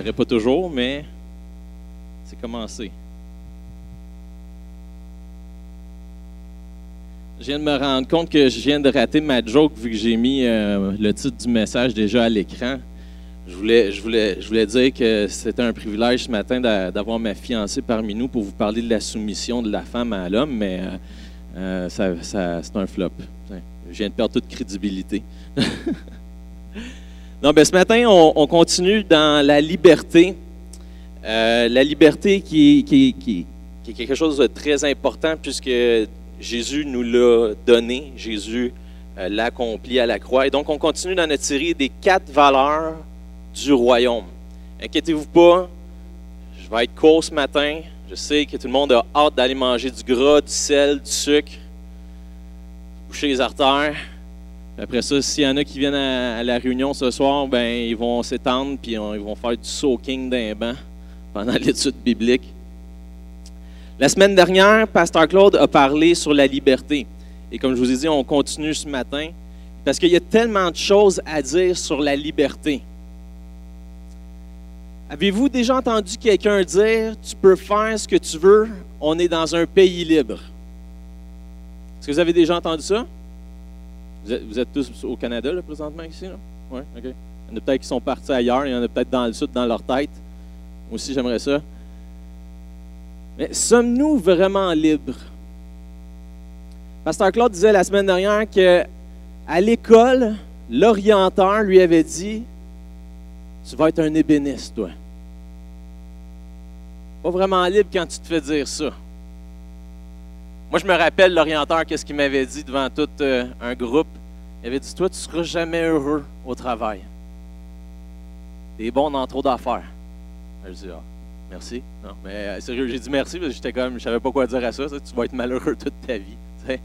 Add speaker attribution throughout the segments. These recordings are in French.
Speaker 1: paraît pas toujours, mais c'est commencé. Je viens de me rendre compte que je viens de rater ma joke vu que j'ai mis euh, le titre du message déjà à l'écran. Je voulais, je, voulais, je voulais dire que c'était un privilège ce matin d'avoir ma fiancée parmi nous pour vous parler de la soumission de la femme à l'homme, mais euh, euh, ça, c'est un flop. Je viens de perdre toute crédibilité. non, ben, ce matin, on, continue dans la liberté. la liberté qui, est quelque chose de très important puisque Jésus nous l'a donné, Jésus euh, l'a accompli à la croix. Et donc, on continue dans notre série des quatre valeurs du royaume. Inquiétez-vous pas, je vais être court ce matin. Je sais que tout le monde a hâte d'aller manger du gras, du sel, du sucre, boucher les artères. Après ça, s'il y en a qui viennent à, la réunion ce soir, ben ils vont s'étendre puis ils vont faire du soaking d'un banc pendant l'étude biblique. La semaine dernière, Pasteur Claude a parlé sur la liberté. Et comme je vous ai dit, on continue ce matin parce qu'il y a tellement de choses à dire sur la liberté. Avez-vous déjà entendu quelqu'un dire Tu peux faire ce que tu veux, on est dans un pays libre? Est-ce que vous avez déjà entendu ça? Vous êtes, tous au Canada là, présentement ici Oui, OK. Il y en a peut-être qui sont partis ailleurs, il y en a peut-être dans le sud, dans leur tête. Moi aussi, j'aimerais ça. Mais sommes-nous vraiment libres? Pasteur Claude disait la semaine dernière que à l'école, l'orienteur lui avait dit Tu vas être un ébéniste, toi. Pas vraiment libre quand tu te fais dire ça. Moi, je me rappelle l'orienteur, qu'est-ce qu'il m'avait dit devant tout euh, un groupe? Il avait dit Toi, tu ne seras jamais heureux au travail. Tu es bon dans trop d'affaires. Je dis Ah. Merci. Non, mais euh, sérieux, j'ai dit merci parce que j'étais comme, je savais pas quoi dire à ça. tu vas être malheureux toute ta vie.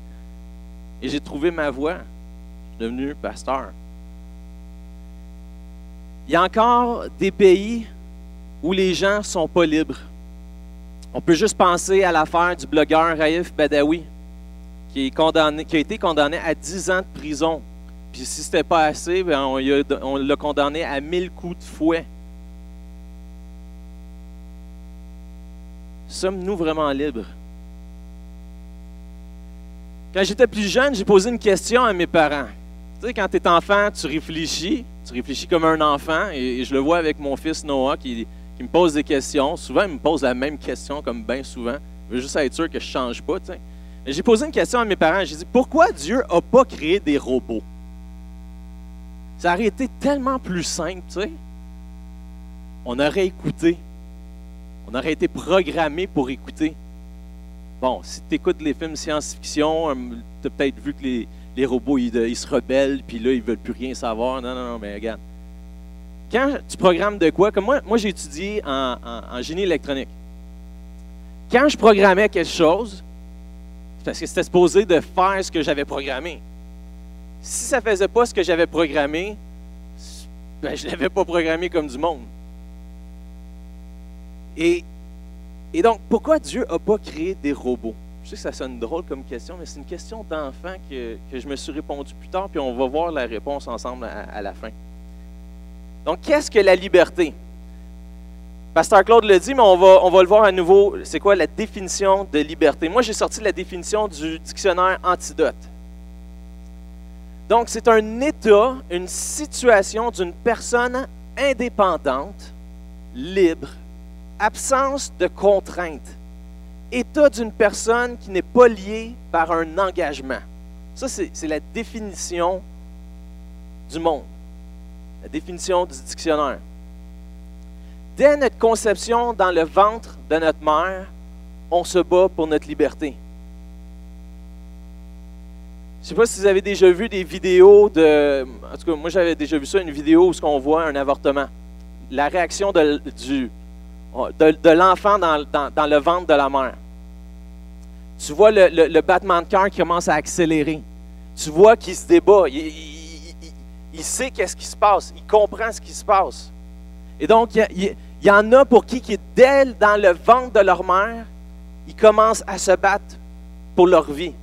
Speaker 1: Et j'ai trouvé ma voie. Je suis devenu pasteur. Il y a encore des pays où les gens ne sont pas libres. On peut juste penser à l'affaire du blogueur Raif Badawi, qui, a été condamné à 10 ans de prison. Puis si ce n'était pas assez, ben, on l'a condamné à 1000 coups de fouet. Sommes-nous vraiment libres? Quand j'étais plus jeune, j'ai posé une question à mes parents. Tu sais, quand tu es enfant, tu réfléchis, tu réfléchis comme un enfant, et, je le vois avec mon fils Noah qui, me pose des questions. Souvent, il me pose la même question, comme bien souvent. Je veux juste être sûr que je ne change pas. J'ai posé une question à mes parents. J'ai dit Pourquoi Dieu n'a pas créé des robots? Ça aurait été tellement plus simple, tu sais. On aurait écouté. On aurait été programmé pour écouter. Bon, si tu écoutes les films science-fiction, euh, tu as peut-être vu que les, robots, ils, se rebellent, puis là, ils veulent plus rien savoir. Non, non, non, mais regarde. Quand tu programmes de quoi, comme moi, moi j'ai étudié en, génie électronique. Quand je programmais quelque chose, parce que c'était supposé de faire ce que j'avais programmé. Si ça ne faisait pas ce que j'avais programmé, ben, je ne l'avais pas programmé comme du monde. Et, donc, pourquoi Dieu n'a pas créé des robots? Je sais que ça sonne drôle comme question, mais c'est une question d'enfant que, je me suis répondu plus tard, puis on va voir la réponse ensemble à, la fin. Donc, qu'est-ce que la liberté? Pasteur Claude le dit, mais on va, on va le voir à nouveau. C'est quoi la définition de liberté? Moi, j'ai sorti la définition du dictionnaire Antidote. Donc, c'est un état, une situation d'une personne indépendante, libre, absence de contrainte, état d'une personne qui n'est pas liée par un engagement. Ça, c'est la définition du monde, la définition du dictionnaire. Dès notre conception dans le ventre de notre mère, on se bat pour notre liberté. Je ne sais pas si vous avez déjà vu des vidéos de. En tout cas, moi j'avais déjà vu ça, une vidéo où on voit un avortement. La réaction de, du, de, l'enfant dans, le ventre de la mère. Tu vois le, battement de cœur qui commence à accélérer. Tu vois qu'il se débat. Sait qu'est-ce qui se passe. Il comprend ce qui se passe. Et donc, il, y en a pour qui, qui dès dans le ventre de leur mère, ils commencent à se battre pour leur vie.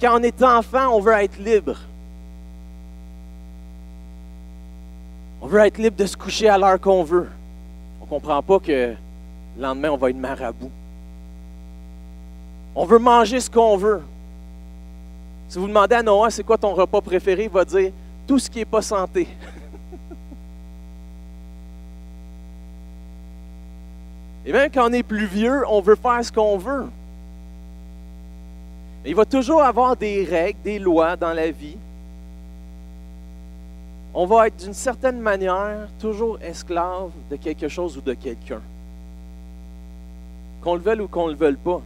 Speaker 1: Quand on est enfant, on veut être libre. On veut être libre de se coucher à l'heure qu'on veut. On ne comprend pas que le lendemain, on va être marabout. On veut manger ce qu'on veut. Si vous demandez à Noah, c'est quoi ton repas préféré, il va dire tout ce qui n'est pas santé. Et même quand on est plus vieux, on veut faire ce qu'on veut. il va toujours avoir des règles, des lois dans la vie. On va être d'une certaine manière toujours esclave de quelque chose ou de quelqu'un. Qu'on le veuille ou qu'on ne le veuille pas.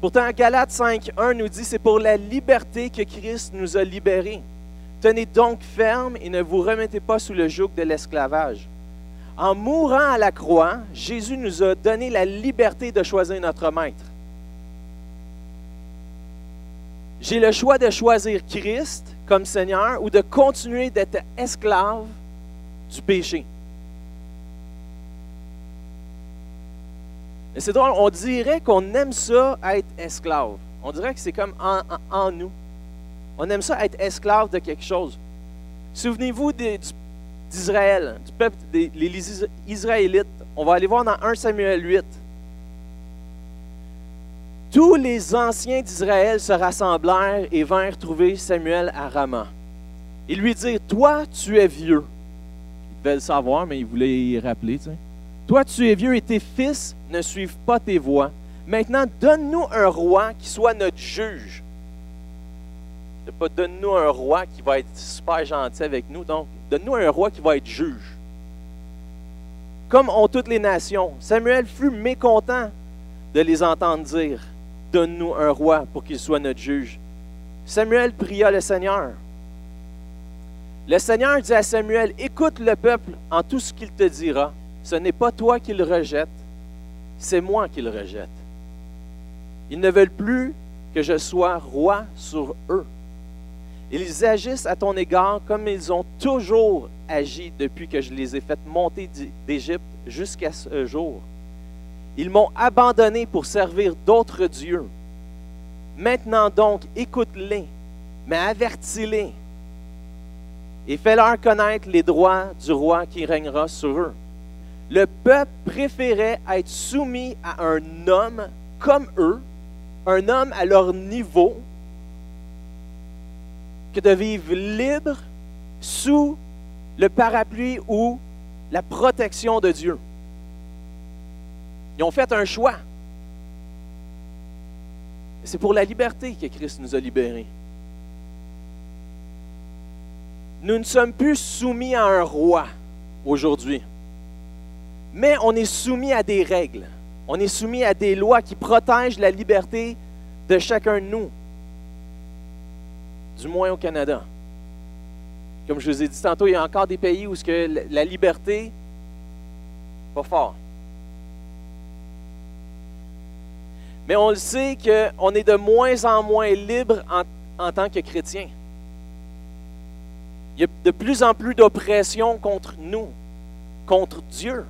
Speaker 1: Pourtant, Galates 5.1 nous dit, c'est pour la liberté que Christ nous a libérés. Tenez donc ferme et ne vous remettez pas sous le joug de l'esclavage. En mourant à la croix, Jésus nous a donné la liberté de choisir notre maître. J'ai le choix de choisir Christ comme Seigneur ou de continuer d'être esclave du péché. C'est drôle, on dirait qu'on aime ça être esclave. On dirait que c'est comme en, nous. On aime ça être esclave de quelque chose. Souvenez-vous d'Israël, du peuple des Israélites. On va aller voir dans 1 Samuel 8. Tous les anciens d'Israël se rassemblèrent et vinrent trouver Samuel à Rama. Ils lui dirent Toi, tu es vieux. Ils devaient le savoir, mais ils voulaient y rappeler. Toi, tu es vieux et tes fils ne suivent pas tes voies. Maintenant, donne-nous un roi qui soit notre juge. pas donne-nous un roi qui va être super gentil avec nous. Donc, donne-nous un roi qui va être juge. Comme ont toutes les nations. Samuel fut mécontent de les entendre dire Donne-nous un roi pour qu'il soit notre juge. Samuel pria le Seigneur. Le Seigneur dit à Samuel, écoute le peuple en tout ce qu'il te dira. Ce n'est pas toi qui le rejette, c'est moi qui le rejette. Ils ne veulent plus que je sois roi sur eux. Ils agissent à ton égard comme ils ont toujours agi depuis que je les ai fait monter d'Égypte jusqu'à ce jour. Ils m'ont abandonné pour servir d'autres dieux. Maintenant donc, écoute-les, mais avertis-les et fais-leur connaître les droits du roi qui régnera sur eux. Le peuple préférait être soumis à un homme comme eux, un homme à leur niveau, que de vivre libre sous le parapluie ou la protection de Dieu. Ils ont fait un choix. C'est pour la liberté que Christ nous a libérés. Nous ne sommes plus soumis à un roi aujourd'hui, mais on est soumis à des règles. On est soumis à des lois qui protègent la liberté de chacun de nous, du moins au Canada. Comme je vous ai dit tantôt, il y a encore des pays où que la liberté, pas fort. Mais on le sait qu'on est de moins en moins libre en, tant que chrétien. Il y a de plus en plus d'oppression contre nous, contre Dieu.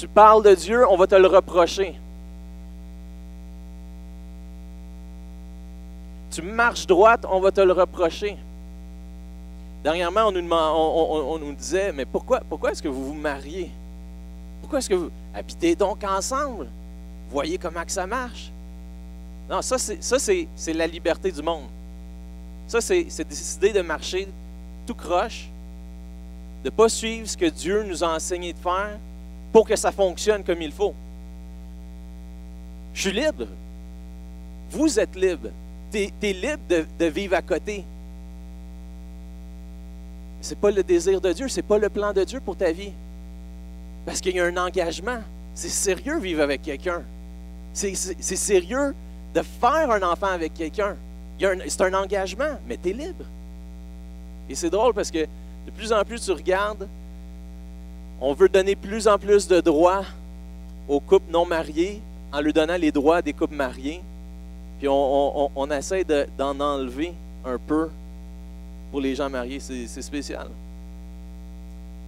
Speaker 1: Tu parles de Dieu, on va te le reprocher. Tu marches droite, on va te le reprocher. Dernièrement, on nous, disait, mais pourquoi, pourquoi est-ce que vous vous mariez? Pourquoi est-ce que vous habitez donc ensemble? voyez comment que ça marche? Non, ça, c'est la liberté du monde. Ça, c'est décider de marcher tout croche, de ne pas suivre ce que Dieu nous a enseigné de faire pour que ça fonctionne comme il faut. Je suis libre. Vous êtes libre. Tu es, libre de, vivre à côté. Ce n'est pas le désir de Dieu, ce n'est pas le plan de Dieu pour ta vie. Parce qu'il y a un engagement. C'est sérieux vivre avec quelqu'un. C'est sérieux de faire un enfant avec quelqu'un. C'est un engagement, mais tu es libre. Et c'est drôle parce que de plus en plus tu regardes, on veut donner plus en plus de droits aux couples non mariés en leur donnant les droits des couples mariés. Puis on, essaie d'en enlever un peu pour les gens mariés. C'est spécial.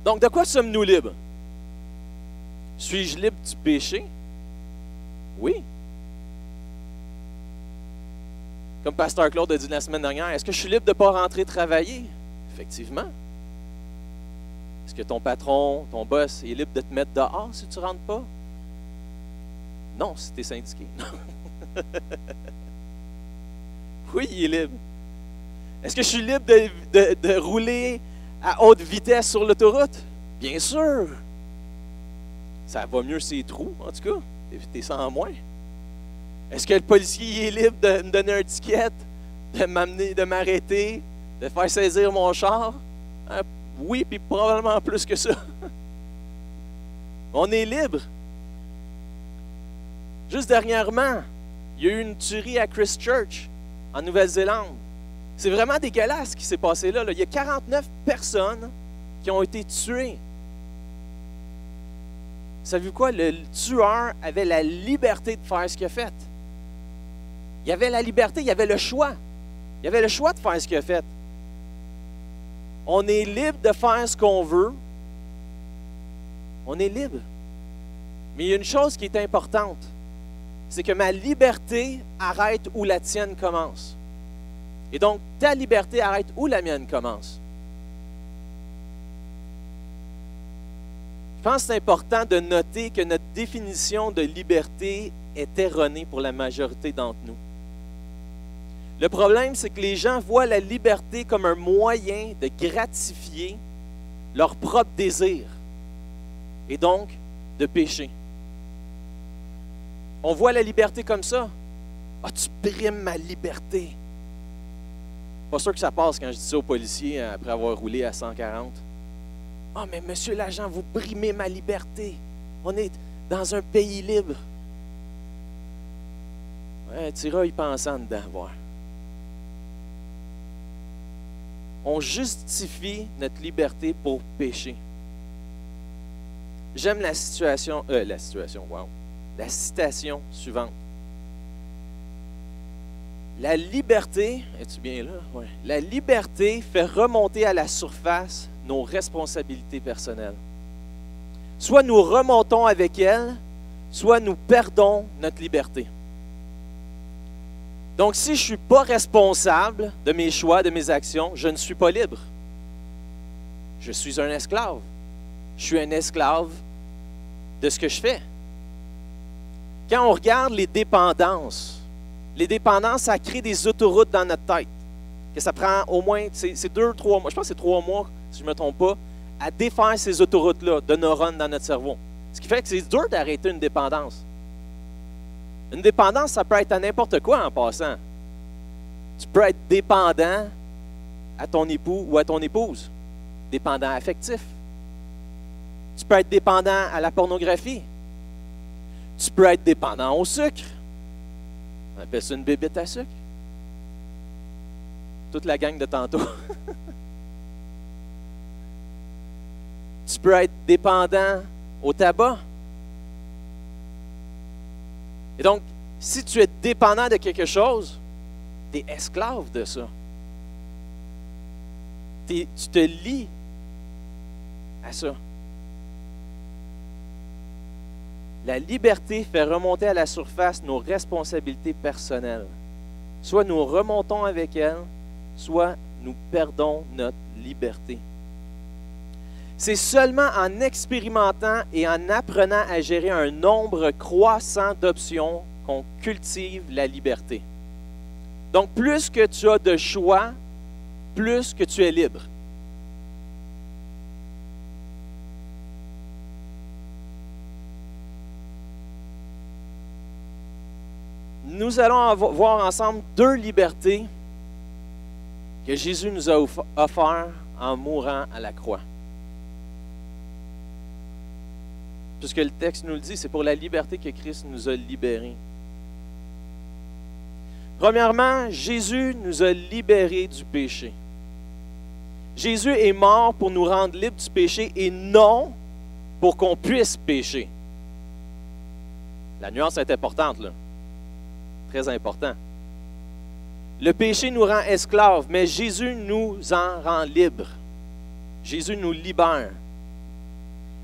Speaker 1: Donc, de quoi sommes-nous libres? Suis-je libre du péché? Oui. Comme Pasteur Claude a dit la semaine dernière, est-ce que je suis libre de ne pas rentrer travailler? Effectivement. Est-ce que ton patron, ton boss est libre de te mettre dehors si tu ne rentres pas? Non, si tu es syndiqué. oui, il est libre. Est-ce que je suis libre de, rouler à haute vitesse sur l'autoroute? Bien sûr. Ça va mieux ces trous, en tout cas. T'es sans moins. Est-ce que le policier est libre de me donner un ticket, de m'amener, de m'arrêter, de faire saisir mon char? Hein? Oui, puis probablement plus que ça. On est libre. Juste dernièrement, il y a eu une tuerie à Christchurch, en Nouvelle-Zélande. C'est vraiment dégueulasse ce qui s'est passé là, Il y a 49 personnes qui ont été tuées. Savez-vous quoi? Le tueur avait la liberté de faire ce qu'il a fait. Il avait la liberté, il avait le choix. Il avait le choix de faire ce qu'il a fait. On est libre de faire ce qu'on veut. On est libre. Mais il y a une chose qui est importante. C'est que ma liberté arrête où la tienne commence. Et donc, ta liberté arrête où la mienne commence. Je pense que c'est important de noter que notre définition de liberté est erronée pour la majorité d'entre nous. Le problème, c'est que les gens voient la liberté comme un moyen de gratifier leur propre désir et donc de pécher. On voit la liberté comme ça. Ah, tu brimes ma liberté. Pas sûr que ça passe quand je dis ça aux policiers après avoir roulé à 140. Ah, mais monsieur l'agent, vous brimez ma liberté. On est dans un pays libre. Ouais, pensant dedans, voir. On justifie notre liberté pour pécher. J'aime la situation, euh, la situation, citation suivante. La liberté, es-tu bien là? La liberté fait remonter à la surface nos responsabilités personnelles. Soit nous remontons avec elle, soit nous perdons notre liberté. Donc, si je ne suis pas responsable de mes choix, de mes actions, je ne suis pas libre. Je suis un esclave. Je suis un esclave de ce que je fais. Quand on regarde les dépendances, les dépendances, ça crée des autoroutes dans notre tête. Que ça prend au moins, c'est deux, trois mois, je pense que c'est trois mois, si je ne me trompe pas, à défaire ces autoroutes-là de neurones dans notre cerveau. Ce qui fait que c'est dur d'arrêter une dépendance. Une dépendance, ça peut être à n'importe quoi en passant. Tu peux être dépendant à ton époux ou à ton épouse, dépendant affectif. Tu peux être dépendant à la pornographie. Tu peux être dépendant au sucre. On appelle ça une bébête à sucre. Toute la gang de tantôt. tu peux être dépendant au tabac. Et donc, si tu es dépendant de quelque chose, tu es esclave de ça. tu te lis à ça. La liberté fait remonter à la surface nos responsabilités personnelles. Soit nous remontons avec elles, soit nous perdons notre liberté. C'est seulement en expérimentant et en apprenant à gérer un nombre croissant d'options qu'on cultive la liberté. Donc, plus que tu as de choix, plus que tu es libre. Nous allons voir ensemble deux libertés que Jésus nous a offertes en mourant à la croix. Puisque le texte nous le dit, c'est pour la liberté que Christ nous a libérés. Premièrement, Jésus nous a libérés du péché. Jésus est mort pour nous rendre libres du péché et non pour qu'on puisse pécher. La nuance est importante, là. Très important. Le péché nous rend esclaves, mais Jésus nous en rend libres. Jésus nous libère.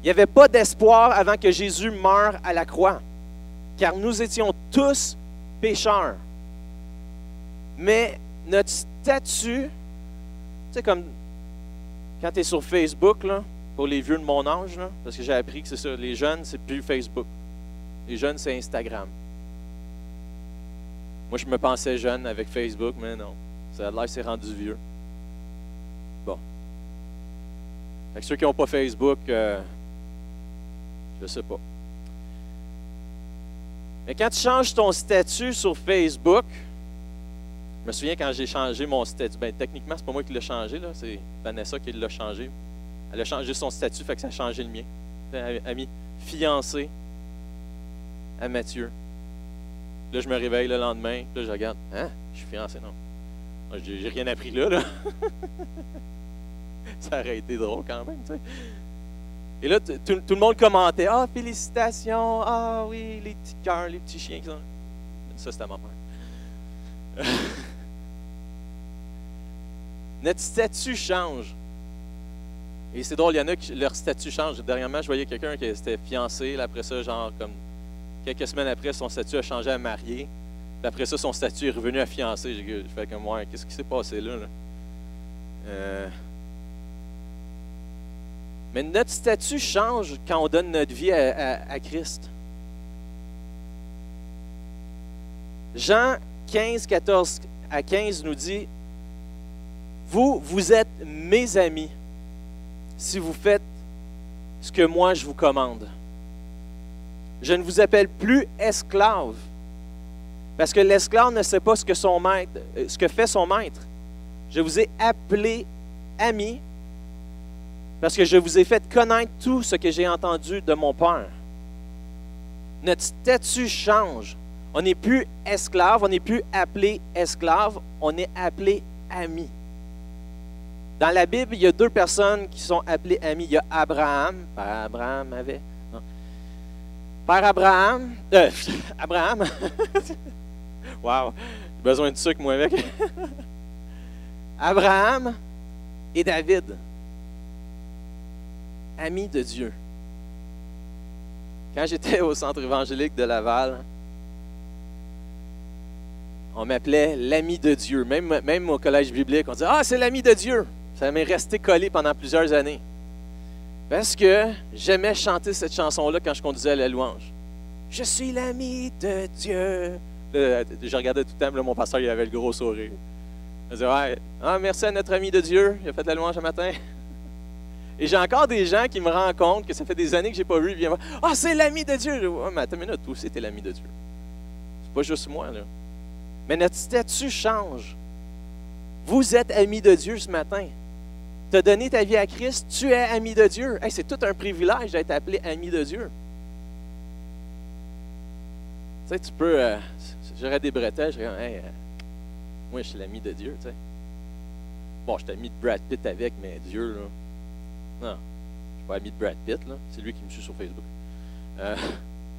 Speaker 1: Il n'y avait pas d'espoir avant que Jésus meure à la croix, car nous étions tous pécheurs. Mais notre statut, tu sais, comme quand tu es sur Facebook, pour les vieux de mon âge, parce que j'ai appris que c'est ça. Les jeunes, c'est plus Facebook. Les jeunes, c'est Instagram. Moi, je me pensais jeune avec Facebook, mais non. Ça a l'air c'est rendu vieux. Bon. Fait que ceux qui n'ont pas Facebook, euh, je sais pas. Mais quand tu changes ton statut sur Facebook, je me souviens quand j'ai changé mon statut. Ben, techniquement, c'est pas moi qui l'ai changé, là, c'est Vanessa qui l'a changé. Elle a changé son statut, fait que ça a changé le mien. Elle a mis fiancé à Mathieu. Là, je me réveille le lendemain, là, je regarde. Hein? Je suis fiancé, non. J'ai rien appris là, là. ça aurait été drôle quand même, tu sais. Et là, tout, le monde commentait Ah, félicitations, ah oui, les petits cœurs, les petits chiens. Ça, c'était ma mère. Notre statut change. Et c'est drôle, il y en a qui leur statut change. Dernièrement, je voyais quelqu'un qui était fiancé, là, après ça, genre, comme quelques semaines après, son statut a changé à marié. Puis après ça, son statut est revenu à fiancé. J'ai fait comme, moi, qu'est-ce qui s'est passé là? Euh, mais notre statut change quand on donne notre vie à, Christ. Jean 15, 14 à 15 nous dit, Vous, vous êtes mes amis si vous faites ce que moi je vous commande. Je ne vous appelle plus esclave, parce que l'esclave ne sait pas ce que, euh, ce que fait son maître. Je vous ai appelé ami, parce que je vous ai fait connaître tout ce que j'ai entendu de mon Père. Notre statut change? On n'est plus esclave, on n'est plus appelé esclave, on est appelé ami. Dans la Bible, il y a deux personnes qui sont appelées amis. Il y a Abraham, Père Abraham avait. Père Abraham, euh, Abraham. wow, j'ai besoin de sucre, moi, avec. Abraham et David ami de Dieu. Quand j'étais au centre évangélique de Laval, on m'appelait l'ami de Dieu. Même, au collège biblique, on disait Ah, c'est l'ami de Dieu. Ça m'est resté collé pendant plusieurs années. Parce que j'aimais chanter cette chanson-là quand je conduisais la louange. Je suis l'ami de Dieu. je regardais tout le temps, mon pasteur, il avait le gros sourire. Je disais, ouais, ah, merci à notre ami de Dieu, il a fait la louange ce matin. Et j'ai encore des gens qui me compte que ça fait des années que je n'ai pas vu. Ils viennent Ah, c'est l'ami de Dieu. Mais attends une minute, toi t'es l'ami de Dieu. C'est pas juste moi, là. Mais notre statut change. Vous êtes ami de Dieu ce matin. Tu as donné ta vie à Christ, tu es ami de Dieu. c'est tout un privilège d'être appelé ami de Dieu. Tu sais, tu peux. Euh, J'aurais des bretelles, je dirais, hey, euh, moi, je suis l'ami de Dieu, tu sais. Bon, je t'ai mis de Brad Pitt avec, mais Dieu, là. Non, je suis pas ami de Brad Pitt, c'est lui qui me suit sur Facebook. Euh,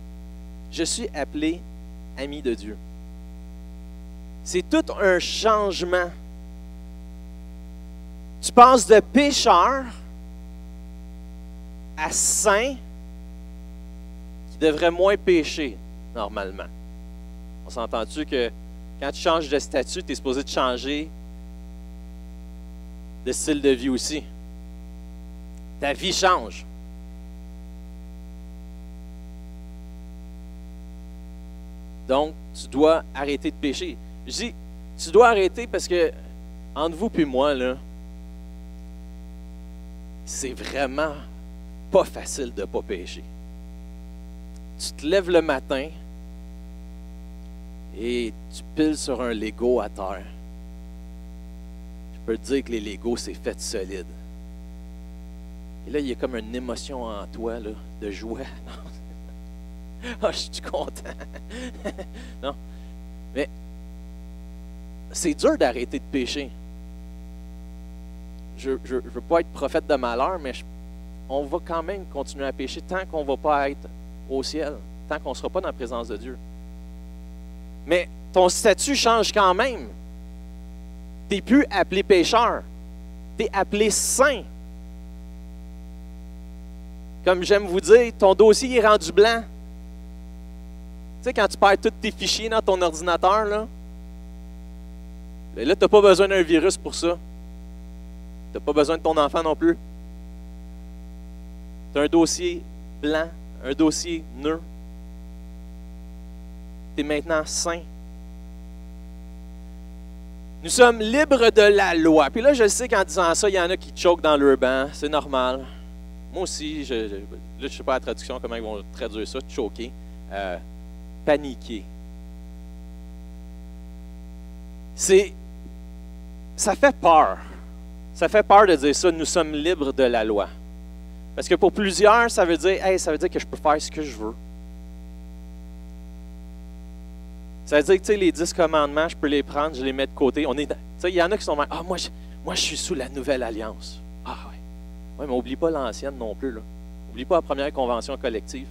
Speaker 1: je suis appelé ami de Dieu. C'est tout un changement. Tu passes de pécheur à saint qui devrait moins pécher normalement. On s'entend-tu que quand tu changes de statut, tu es supposé de changer de style de vie aussi? Ta vie change. Donc, tu dois arrêter de pécher. Je dis, tu dois arrêter parce que, entre vous et moi, là, c'est vraiment pas facile de ne pas pécher. Tu te lèves le matin et tu piles sur un Lego à terre. Je peux te dire que les Legos, c'est fait solide. Et là, il y a comme une émotion en toi de joie. Ah, je suis content. non. Mais c'est dur d'arrêter de pécher. Je ne veux pas être prophète de malheur, mais on va quand même continuer à pécher tant qu'on ne va pas être au ciel, tant qu'on ne sera pas dans la présence de Dieu. Mais ton statut change quand même. Tu n'es plus appelé pécheur. Tu es appelé saint. Comme j'aime vous dire, ton dossier est rendu blanc. Tu sais, quand tu perds tous tes fichiers dans ton ordinateur, là, ben là, tu n'as pas besoin d'un virus pour ça. Tu n'as pas besoin de ton enfant non plus. Tu as un dossier blanc, un dossier nœud. Tu es maintenant saint. Nous sommes libres de la loi. Puis là, je sais qu'en disant ça, il y en a qui choquent dans leur banc. C'est normal. Moi aussi, je, là, je ne sais pas la traduction, comment ils vont traduire ça, choquer. Euh, paniquer. C'est. Ça fait peur. Ça fait peur de dire ça. Nous sommes libres de la loi. Parce que pour plusieurs, ça veut dire, hey, ça veut dire que je peux faire ce que je veux. Ça veut dire que les dix commandements, je peux les prendre, je les mets de côté. Il y en a qui sont ah, moi moi, je suis sous la nouvelle alliance. Oui, mais oublie pas l'ancienne non plus. Là. Oublie pas la première convention collective.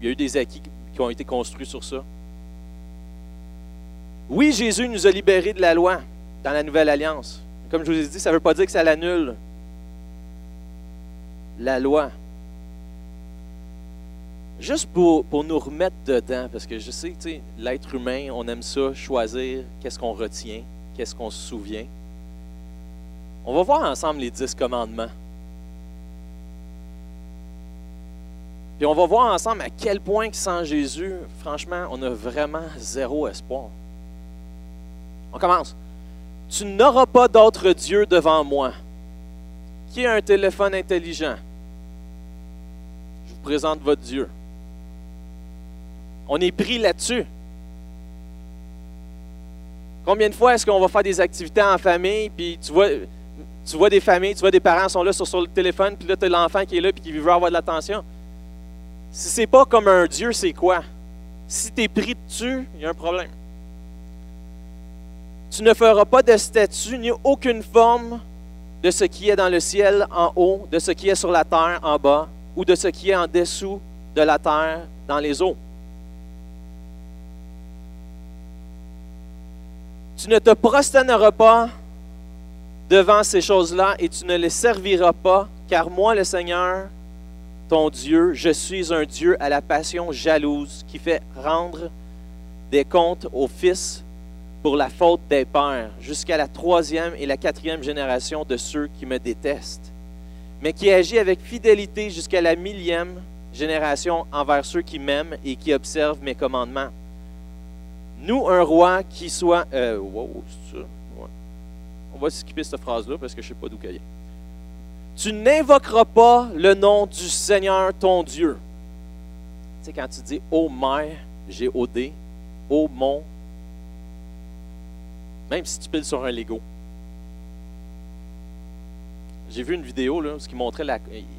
Speaker 1: Il y a eu des acquis qui ont été construits sur ça. Oui, Jésus nous a libérés de la loi dans la nouvelle alliance. Comme je vous ai dit, ça ne veut pas dire que ça l'annule. La loi. Juste pour, pour, nous remettre dedans, parce que je sais que l'être humain, on aime ça, choisir qu'est-ce qu'on retient, qu'est-ce qu'on se souvient. On va voir ensemble les dix commandements. Puis on va voir ensemble à quel point que sans Jésus, franchement, on a vraiment zéro espoir. On commence. Tu n'auras pas d'autre Dieu devant moi. Qui a un téléphone intelligent? Je vous présente votre Dieu. On est pris là-dessus. Combien de fois est-ce qu'on va faire des activités en famille, puis tu vois, tu vois des familles, tu vois des parents sont là sur, le téléphone, puis là, tu as l'enfant qui est là, puis qui veut avoir de l'attention? Si c'est pas comme un Dieu, c'est quoi? Si tu es pris dessus, il y a un problème. Tu ne feras pas de statue ni aucune forme de ce qui est dans le ciel en haut, de ce qui est sur la terre en bas, ou de ce qui est en dessous de la terre dans les eaux. Tu ne te prosterneras pas devant ces choses-là et tu ne les serviras pas, car moi, le Seigneur, ton Dieu, je suis un Dieu à la passion jalouse qui fait rendre des comptes aux fils pour la faute des pères, jusqu'à la troisième et la quatrième génération de ceux qui me détestent, mais qui agit avec fidélité jusqu'à la millième génération envers ceux qui m'aiment et qui observent mes commandements. Nous, un roi qui soit... Euh? On va skipper cette phrase-là parce que je ne sais pas d'où qu'elle. Tu n'invoqueras pas le nom du Seigneur ton Dieu. Tu sais, quand tu dis ô mer, G-O-D, ô mon, même si tu piles sur un Lego. J'ai vu une vidéo là, qui montrait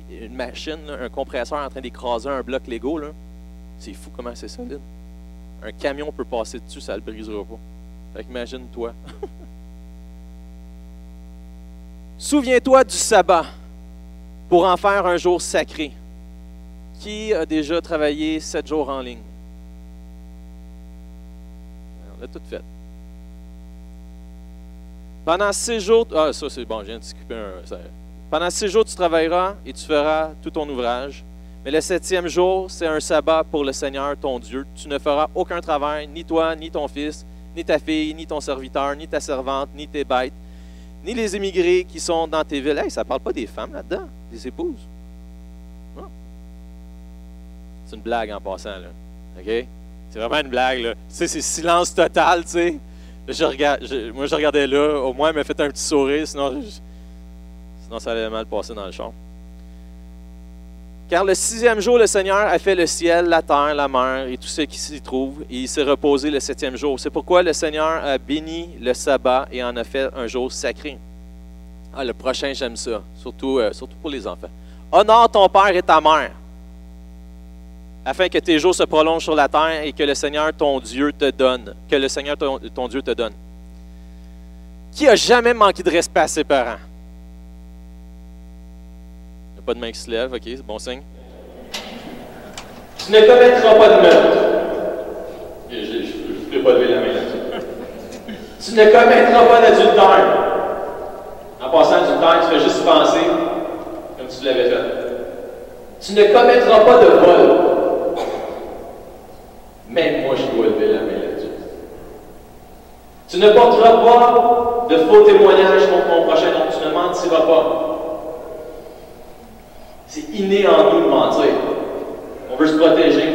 Speaker 1: une machine, un compresseur en train d'écraser un bloc Lego. C'est fou comment c'est solide. Un camion peut passer dessus, ça ne le brisera pas. Fait imagine-toi. Souviens-toi du sabbat pour en faire un jour sacré. Qui a déjà travaillé sept jours en ligne? On a tout fait. Pendant six jours, ah, ça c'est bon, de un. pendant six jours, tu travailleras et tu feras tout ton ouvrage. Mais le septième jour, c'est un sabbat pour le Seigneur ton Dieu. Tu ne feras aucun travail, ni toi, ni ton fils, ni ta fille, ni ton serviteur, ni ta servante, ni tes bêtes, ni les émigrés qui sont dans tes villes. Ça ne parle pas des femmes là-dedans, des épouses. C'est une blague en passant, là. OK? C'est vraiment une blague, là. Tu sais, c'est silence total, tu sais. Moi, je regardais là. Au moins, elle m'a fait un petit sourire, sinon, sinon ça allait mal passer dans le champ. Car le sixième jour, le Seigneur a fait le ciel, la terre, la mer et tout ce qui s'y trouve, et il s'est reposé le septième jour. C'est pourquoi le Seigneur a béni le sabbat et en a fait un jour sacré. Ah, le prochain, j'aime ça, surtout, euh, pour les enfants. Honore ton père et ta mère, afin que tes jours se prolongent sur la terre et que le Seigneur ton Dieu te donne, que le Seigneur ton Dieu te donne. Qui a jamais manqué de respect à ses parents? Pas de main qui se lève, ok, c'est bon signe. Tu ne commettras pas de meurtre. Je ne peux pas lever la main là-dessus. tu ne commettras pas d'adultère. En passant adultère, tu fais juste penser comme tu l'avais fait. Tu ne commettras pas de vol. Même moi, je dois lever la main là-dessus. Tu ne porteras pas de faux témoignages contre mon prochain, donc tu ne mentiras pas. C'est inné en nous de mentir. On veut se protéger.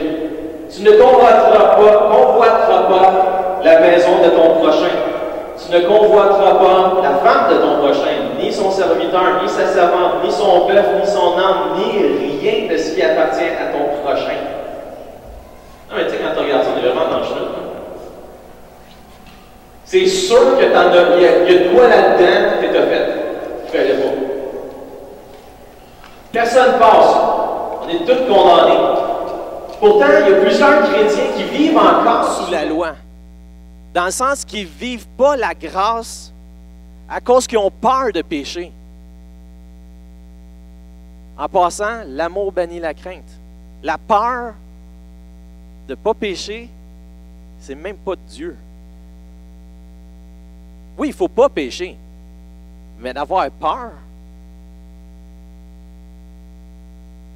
Speaker 1: Tu ne convoiteras pas, convoiteras pas la maison de ton prochain. Tu ne convoiteras pas la femme de ton prochain, ni son serviteur, ni sa servante, ni son bœuf, ni son âme, ni rien de ce qui appartient à ton prochain. Non, mais tu sais, quand tu regardes ça, on est vraiment dans le chemin. C'est sûr que t'en as, il y a, quoi là-dedans que tu as fait. Fais-le pas. Personne passe. On est tous condamnés. Pourtant, il y a plusieurs chrétiens qui vivent encore sous la loi. Dans le sens qu'ils ne vivent pas la grâce à cause qu'ils ont peur de pécher. En passant, l'amour bannit la crainte. La peur de ne pas pécher, c'est même pas de Dieu. Oui, il ne faut pas pécher, mais d'avoir peur.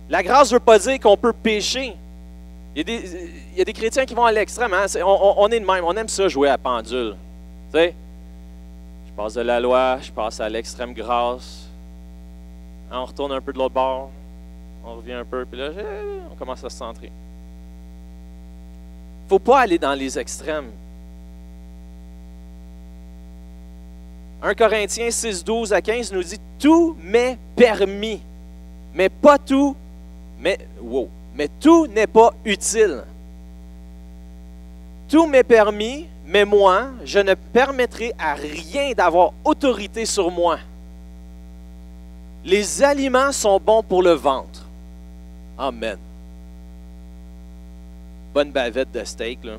Speaker 1: La grâce ne veut pas dire qu'on peut pécher. Il y, a des, chrétiens qui vont à l'extrême. Hein. on, est de même. On aime ça jouer à pendule. Tu sais, je passe de la loi, je passe à l'extrême grâce. On retourne un peu de l'autre bord. On revient un peu. Puis là, on commence à se centrer. Il ne faut pas aller dans les extrêmes. 1 Corinthiens 6, 12 à 15 nous dit Tout m'est permis, mais pas tout, mais wow, mais tout n'est pas utile. Tout m'est permis, mais moi, je ne permettrai à rien d'avoir autorité sur moi. Les aliments sont bons pour le ventre. Amen. Bonne bavette de steak, là.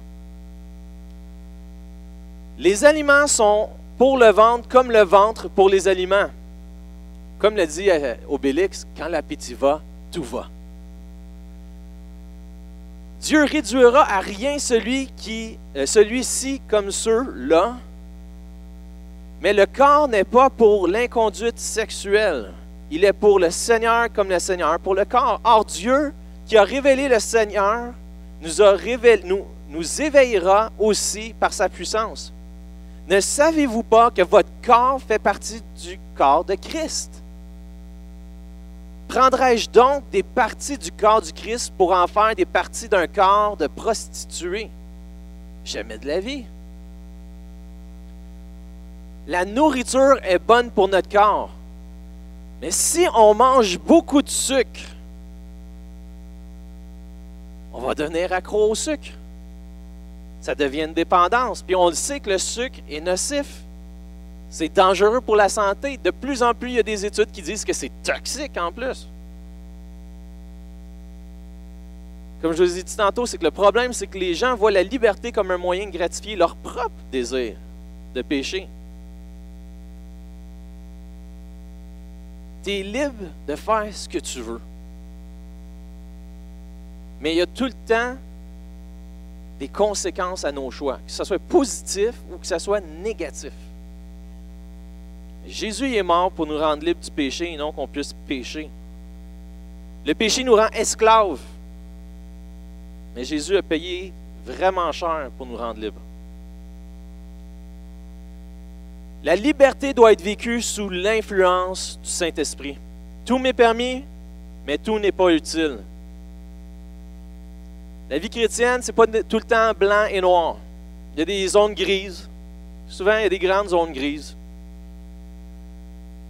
Speaker 1: Les aliments sont pour le ventre comme le ventre pour les aliments. Comme l'a dit euh, Obélix, quand l'appétit va, tout va. Dieu réduira à rien celui qui, euh, celui-ci comme ceux-là. Mais le corps n'est pas pour l'inconduite sexuelle. Il est pour le Seigneur comme le Seigneur pour le corps. Or, Dieu, qui a révélé le Seigneur, nous, nous éveillera aussi par sa puissance. Ne savez-vous pas que votre corps fait partie du corps de Christ? Prendrais-je donc des parties du corps du Christ pour en faire des parties d'un corps de prostituée? Jamais de la vie. La nourriture est bonne pour notre corps. Mais si on mange beaucoup de sucre, on va devenir accro au sucre. Ça devient une dépendance. Puis on le sait que le sucre est nocif. C'est dangereux pour la santé. De plus en plus, il y a des études qui disent que c'est toxique en plus. Comme je vous ai dit tantôt, c'est que le problème, c'est que les gens voient la liberté comme un moyen de gratifier leur propre désir de pécher. Tu es libre de faire ce que tu veux. Mais il y a tout le temps des conséquences à nos choix, que ce soit positif ou que ce soit négatif. Jésus est mort pour nous rendre libres du péché et non qu'on puisse pécher. Le péché nous rend esclaves. Mais Jésus a payé vraiment cher pour nous rendre libres. La liberté doit être vécue sous l'influence du Saint-Esprit. Tout m'est permis, mais tout n'est pas utile. La vie chrétienne, ce n'est pas tout le temps blanc et noir. Il y a des zones grises. Souvent, il y a des grandes zones grises.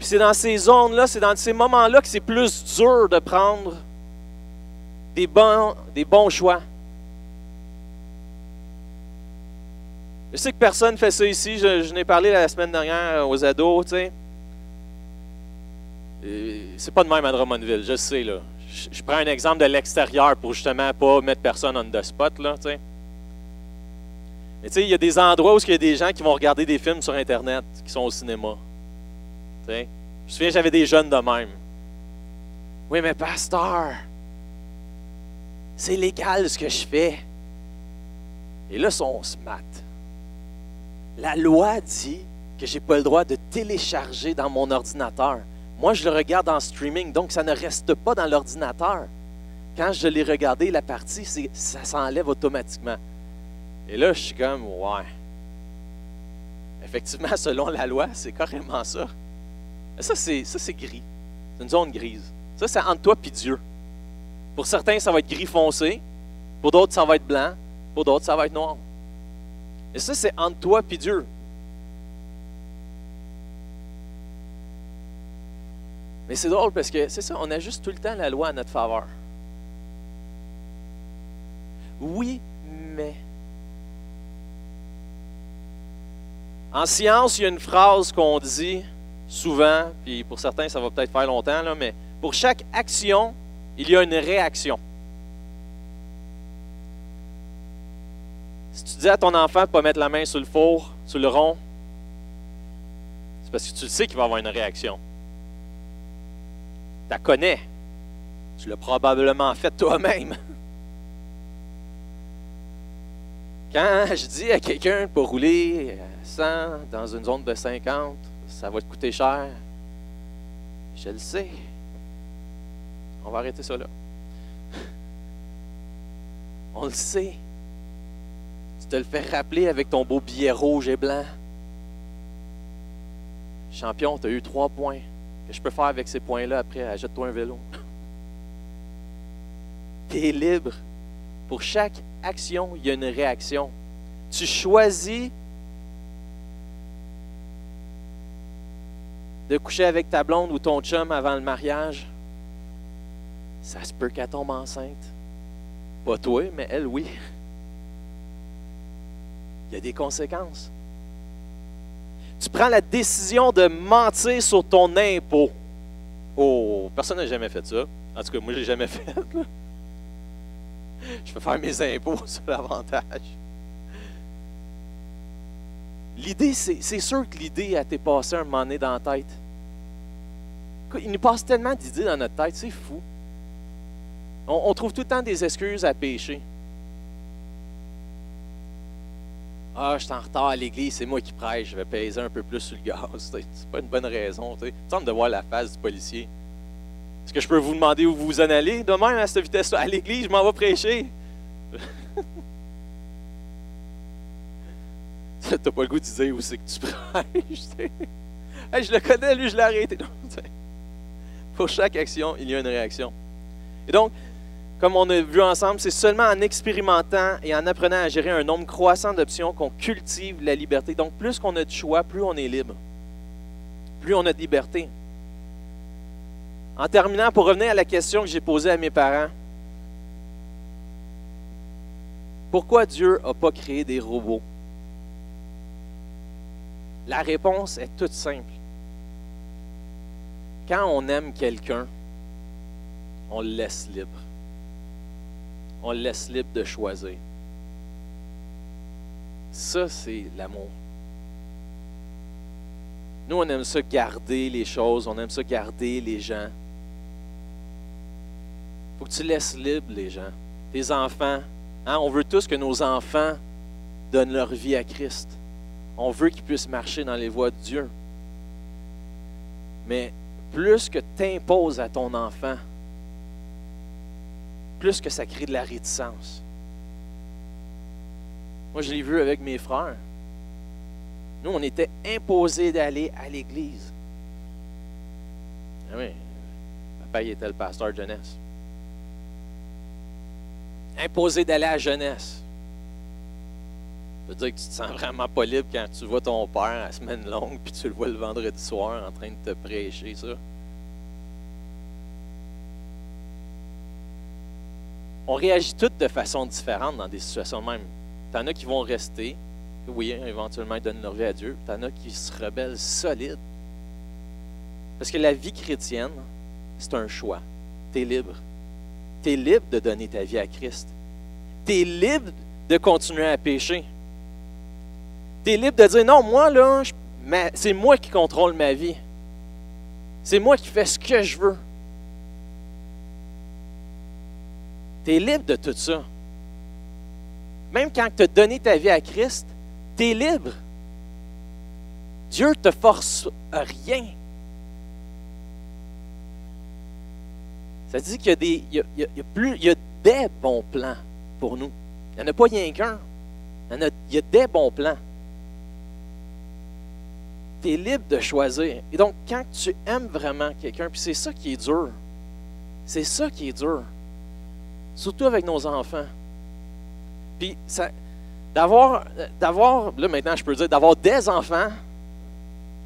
Speaker 1: C'est dans ces zones-là, c'est dans ces moments-là que c'est plus dur de prendre des bons, des bons choix. Je sais que personne ne fait ça ici. Je, n'ai parlé la semaine dernière aux ados, tu sais. C'est pas de même à Drummondville, je sais, là. Je, prends un exemple de l'extérieur pour justement pas mettre personne on the spot, là, tu sais. Mais tu sais, il y a des endroits où il y a des gens qui vont regarder des films sur Internet, qui sont au cinéma. Je me souviens, j'avais des jeunes de même. Oui, mais pasteur, c'est légal ce que je fais. Et là, on se mate. La loi dit que je n'ai pas le droit de télécharger dans mon ordinateur. Moi, je le regarde en streaming, donc ça ne reste pas dans l'ordinateur. Quand je l'ai regardé, la partie, ça s'enlève automatiquement. Et là, je suis comme, ouais. Effectivement, selon la loi, c'est carrément ça. Ça, c'est, ça, c'est gris. C'est une zone grise. Ça, c'est entre toi et Dieu. Pour certains, ça va être gris foncé. Pour d'autres, ça va être blanc. Pour d'autres, ça va être noir. Et ça, c'est entre toi et Dieu. Mais c'est drôle parce que c'est ça, on ajuste tout le temps la loi à notre faveur. Oui, mais. En science, il y a une phrase qu'on dit souvent, puis pour certains, ça va peut-être faire longtemps, là, mais pour chaque action, il y a une réaction. Si tu dis à ton enfant de ne pas mettre la main sur le four, sur le rond, c'est parce que tu sais qu'il va avoir une réaction. Tu la connais. Tu l'as probablement fait toi-même. Quand je dis à quelqu'un pour rouler 100 dans une zone de 50, ça va te coûter cher, je le sais. On va arrêter ça là. On le sait. Tu te le fais rappeler avec ton beau billet rouge et blanc. Champion, tu as eu trois points que je peux faire avec ces points-là après? Achète-toi un vélo. tu es libre. Pour chaque action, il y a une réaction. Tu choisis de coucher avec ta blonde ou ton chum avant le mariage. Ça se peut qu'elle tombe enceinte. Pas toi, mais elle, oui. Il y a des conséquences tu prends la décision de mentir sur ton impôt. Oh, personne n'a jamais fait ça. En tout cas, moi, je l'ai jamais fait. Je peux faire mes impôts sur l'avantage. L'idée, c'est sûr que l'idée a été passée un moment donné dans la tête. Il nous passe tellement d'idées dans notre tête, c'est fou. On, trouve tout le temps des excuses à pécher. Ah, je suis en retard à l'église, c'est moi qui prêche, je vais peser un peu plus sur le gaz. C'est pas une bonne raison. Tu semble de voir la face du policier. Est-ce que je peux vous demander où vous en allez? Demain à cette vitesse-là? À l'église, je m'en vais prêcher. Tu n'as pas le goût de dire où c'est que tu prêches. je le connais, lui, je l'ai arrêté. Pour chaque action, il y a une réaction. Et donc, comme on a vu ensemble, c'est seulement en expérimentant et en apprenant à gérer un nombre croissant d'options qu'on cultive la liberté. Donc, plus qu'on a de choix, plus on est libre. Plus on a de liberté. En terminant, pour revenir à la question que j'ai posée à mes parents, pourquoi Dieu n'a pas créé des robots? La réponse est toute simple. Quand on aime quelqu'un, on le laisse libre on le laisse libre de choisir. Ça, c'est l'amour. Nous, on aime ça garder les choses, on aime ça garder les gens. Il faut que tu laisses libre les gens. Tes enfants, hein, on veut tous que nos enfants donnent leur vie à Christ. On veut qu'ils puissent marcher dans les voies de Dieu. Mais plus que tu imposes à ton enfant plus que ça crée de la réticence. Moi, je l'ai vu avec mes frères. Nous, on était imposés d'aller à l'église. Ah oui, papa il était le pasteur jeunesse. Imposé d'aller à jeunesse. Ça veut dire que tu te sens vraiment pas libre quand tu vois ton père à semaine longue, puis tu le vois le vendredi soir en train de te prêcher ça. on réagit toutes de façon différente dans des situations même. T'en as qui vont rester, oui, éventuellement ils donnent leur vie à Dieu. T'en as qui se rebellent solide. Parce que la vie chrétienne, c'est un choix. Tu es libre. Tu es libre de donner ta vie à Christ. Tu es libre de continuer à pécher. Tu es libre de dire non, moi, là, c'est moi qui contrôle ma vie. C'est moi qui fais ce que je veux. Tu es libre de tout ça. Même quand tu as donné ta vie à Christ, tu es libre. Dieu te force à rien. Ça dit qu'il y a des, bons plans pour nous. Il n'y en a pas rien qu'un. Il y a des bons plans. Tu es libre de choisir. Et donc, quand tu aimes vraiment quelqu'un, puis c'est ça qui est dur. C'est ça qui est dur Surtout avec nos enfants. Puis, d'avoir, d'avoir, là maintenant je peux dire, d'avoir des enfants,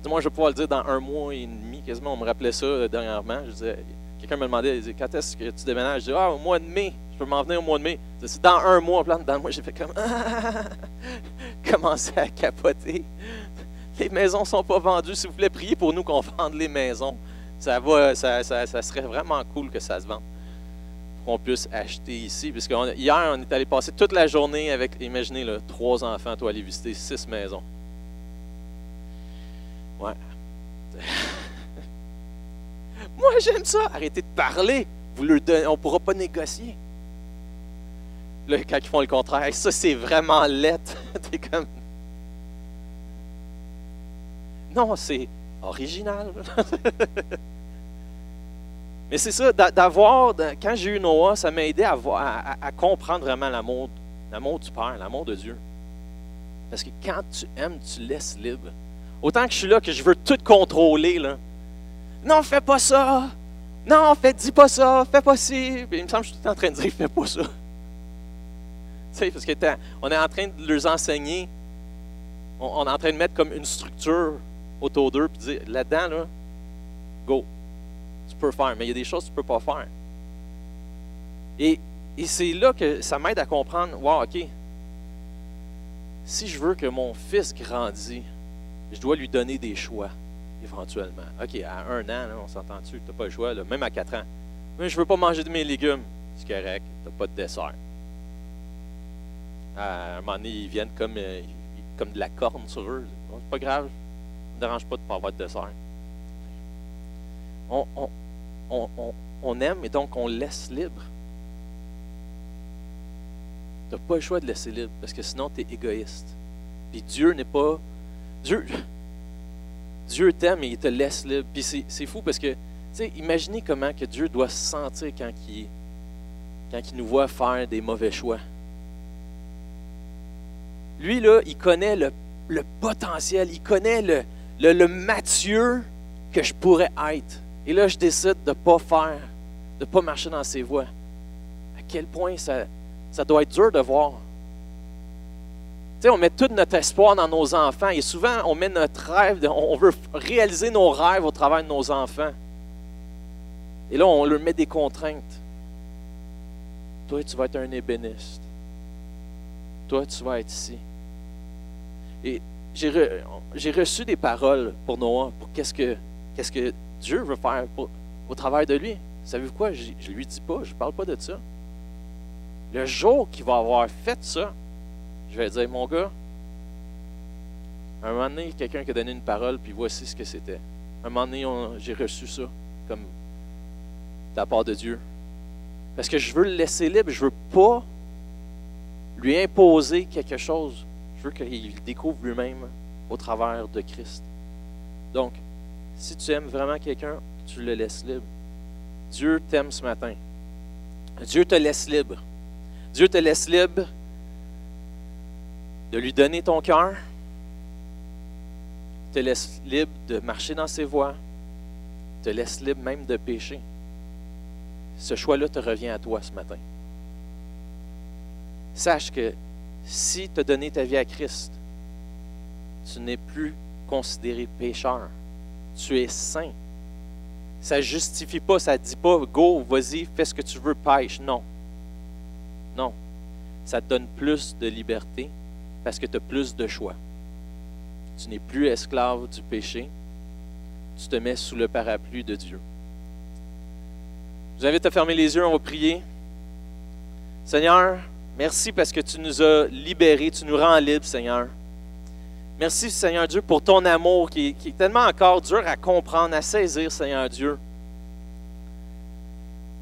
Speaker 1: moi je vais pouvoir le dire dans un mois et demi, quasiment, on me rappelait ça euh, dernièrement. Je quelqu'un me demandait, quand est-ce que tu déménages? Je dis, ah, au mois de mai, je peux m'en venir au mois de mai. C'est dans un mois, plan dans le mois, j'ai fait comme, commencer à capoter. Les maisons ne sont pas vendues. S'il vous plaît, priez pour nous qu'on vende les maisons. Ça, va, ça, serait vraiment cool que ça se vende qu'on puisse acheter ici. Parce hier, on est allé passer toute la journée avec, imaginez, là, trois enfants, toi, aller visiter six maisons. Ouais. Moi, j'aime ça. Arrêtez de parler. Vous leur on ne pourra pas négocier. Là, quand ils font le contraire, ça, c'est vraiment lettre. T'es comme. Non, c'est original. Mais c'est ça, d'avoir, quand j'ai eu Noah, ça m'a aidé à, comprendre vraiment l'amour, l'amour du Père, l'amour de Dieu. Parce que quand tu aimes, tu laisses libre. Autant que je suis là, que je veux tout contrôler, là. Non, fais pas ça. Non, fais, dis pas ça. Fais pas ci. il me semble que je suis tout en train de dire, fais pas ça. Tu sais, parce qu'on est en train de leur enseigner. On, est en train de mettre comme une structure autour d'eux, puis dire, là-dedans, là, go tu peux faire, mais il y a des choses que tu ne peux pas faire. Et, c'est là que ça m'aide à comprendre, wow, OK, si je veux que mon fils grandisse, je dois lui donner des choix, éventuellement. OK, à un an, on s'entend-tu, tu n'as pas le choix, même à quatre ans. Mais je ne veux pas manger de mes légumes. C'est correct, tu n'as pas de dessert. À un moment donné, ils viennent comme, euh, comme de la corne sur eux. c'est pas grave, ne dérange pas de ne pas avoir de dessert. on, on, aime et donc on laisse libre. Tu n'as pas le choix de laisser libre parce que sinon tu es égoïste. Puis Dieu n'est pas. Dieu, Dieu t'aime et il te laisse libre. Puis c'est fou parce que, tu sais, imaginez comment que Dieu doit se sentir quand il, quand il nous voit faire des mauvais choix. Lui, là, il connaît le, potentiel, il connaît le, le, le Mathieu que je pourrais être. Et là, je décide de ne pas faire, de ne pas marcher dans ses voies. À quel point ça, ça doit être dur de voir. Tu sais, on met tout notre espoir dans nos enfants et souvent, on met notre rêve, on veut réaliser nos rêves au travers de nos enfants. Et là, on leur met des contraintes. Toi, tu vas être un ébéniste. Toi, tu vas être ici. Et j'ai reçu des paroles pour Noah, pour qu'est-ce que, Dieu veut faire au travers de lui. Savez-vous quoi? Je ne lui dis pas, je ne parle pas de ça. Le jour qu'il va avoir fait ça, je vais dire, mon gars, un moment donné, quelqu'un qui a donné une parole, puis voici ce que c'était. Un moment donné, j'ai reçu ça comme de la part de Dieu. Parce que je veux le laisser libre, je ne veux pas lui imposer quelque chose. Qu'il découvre lui-même au travers de Christ. Donc, si tu aimes vraiment quelqu'un, tu le laisses libre. Dieu t'aime ce matin. Dieu te laisse libre. Dieu te laisse libre de lui donner ton cœur, te laisse libre de marcher dans ses voies, te laisse libre même de pécher. Ce choix-là te revient à toi ce matin. Sache que si tu as donné ta vie à Christ, tu n'es plus considéré pécheur tu es saint. Ça ne justifie pas, ça ne dit pas, go, vas-y, fais ce que tu veux, pêche. Non. Non. Ça te donne plus de liberté parce que tu as plus de choix. Tu n'es plus esclave du péché. Tu te mets sous le parapluie de Dieu. Je vous invite à fermer les yeux, on va prier. Seigneur, merci parce que tu nous as libérés, tu nous rends libres, Seigneur. Merci, Seigneur Dieu, pour ton amour qui, est tellement encore dur à comprendre, à saisir, Seigneur Dieu.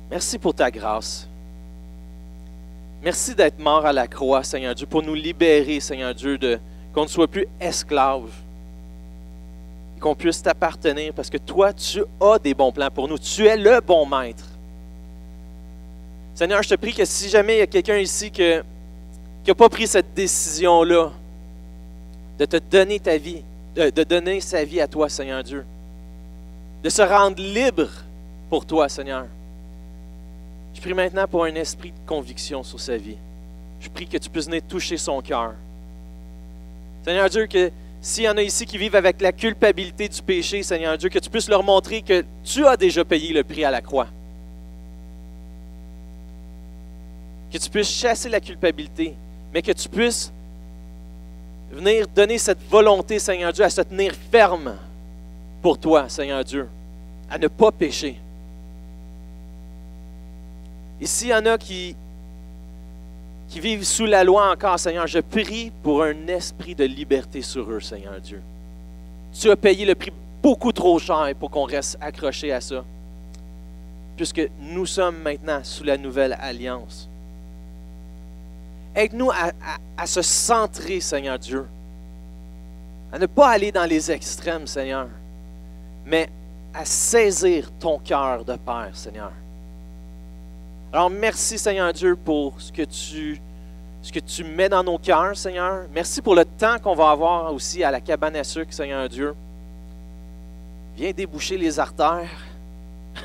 Speaker 1: Merci pour ta grâce. Merci d'être mort à la croix, Seigneur Dieu, pour nous libérer, Seigneur Dieu, de qu'on ne soit plus esclaves et qu'on puisse t'appartenir parce que toi, tu as des bons plans pour nous. Tu es le bon maître. Seigneur, je te prie que si jamais il y a quelqu'un ici qui n'a pas pris cette décision-là, de te donner ta vie, de, donner sa vie à toi, Seigneur Dieu. De se rendre libre pour toi, Seigneur. Je prie maintenant pour un esprit de conviction sur sa vie. Je prie que tu puisses venir toucher son cœur. Seigneur Dieu, que s'il y en a ici qui vivent avec la culpabilité du péché, Seigneur Dieu, que tu puisses leur montrer que tu as déjà payé le prix à la croix. Que tu puisses chasser la culpabilité, mais que tu puisses venir donner cette volonté, Seigneur Dieu, à se tenir ferme pour toi, Seigneur Dieu, à ne pas pécher. Et s'il y en a qui, vivent sous la loi encore, Seigneur, je prie pour un esprit de liberté sur eux, Seigneur Dieu. Tu as payé le prix beaucoup trop cher pour qu'on reste accroché à ça, puisque nous sommes maintenant sous la nouvelle alliance. Aide-nous à, se centrer, Seigneur Dieu, à ne pas aller dans les extrêmes, Seigneur, mais à saisir ton cœur de Père, Seigneur. Alors merci, Seigneur Dieu, pour ce que tu, ce que tu mets dans nos cœurs, Seigneur. Merci pour le temps qu'on va avoir aussi à la cabane à sucre, Seigneur Dieu. Viens déboucher les artères.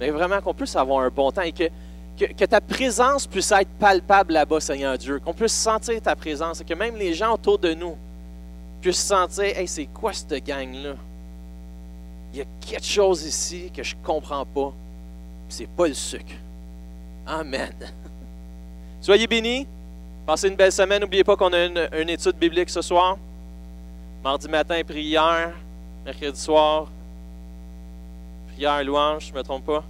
Speaker 1: Mais vraiment qu'on puisse avoir un bon temps et que, que, ta présence puisse être palpable là-bas, Seigneur Dieu. Qu'on puisse sentir ta présence et que même les gens autour de nous puissent sentir Hey, c'est quoi cette gang-là? Il y a quelque chose ici que je ne comprends pas c'est pas le sucre. Amen. Soyez bénis. Passez une belle semaine. N'oubliez pas qu'on a une, étude biblique ce soir. Mardi matin, prière. Mercredi soir, prière, louange, je ne me trompe pas.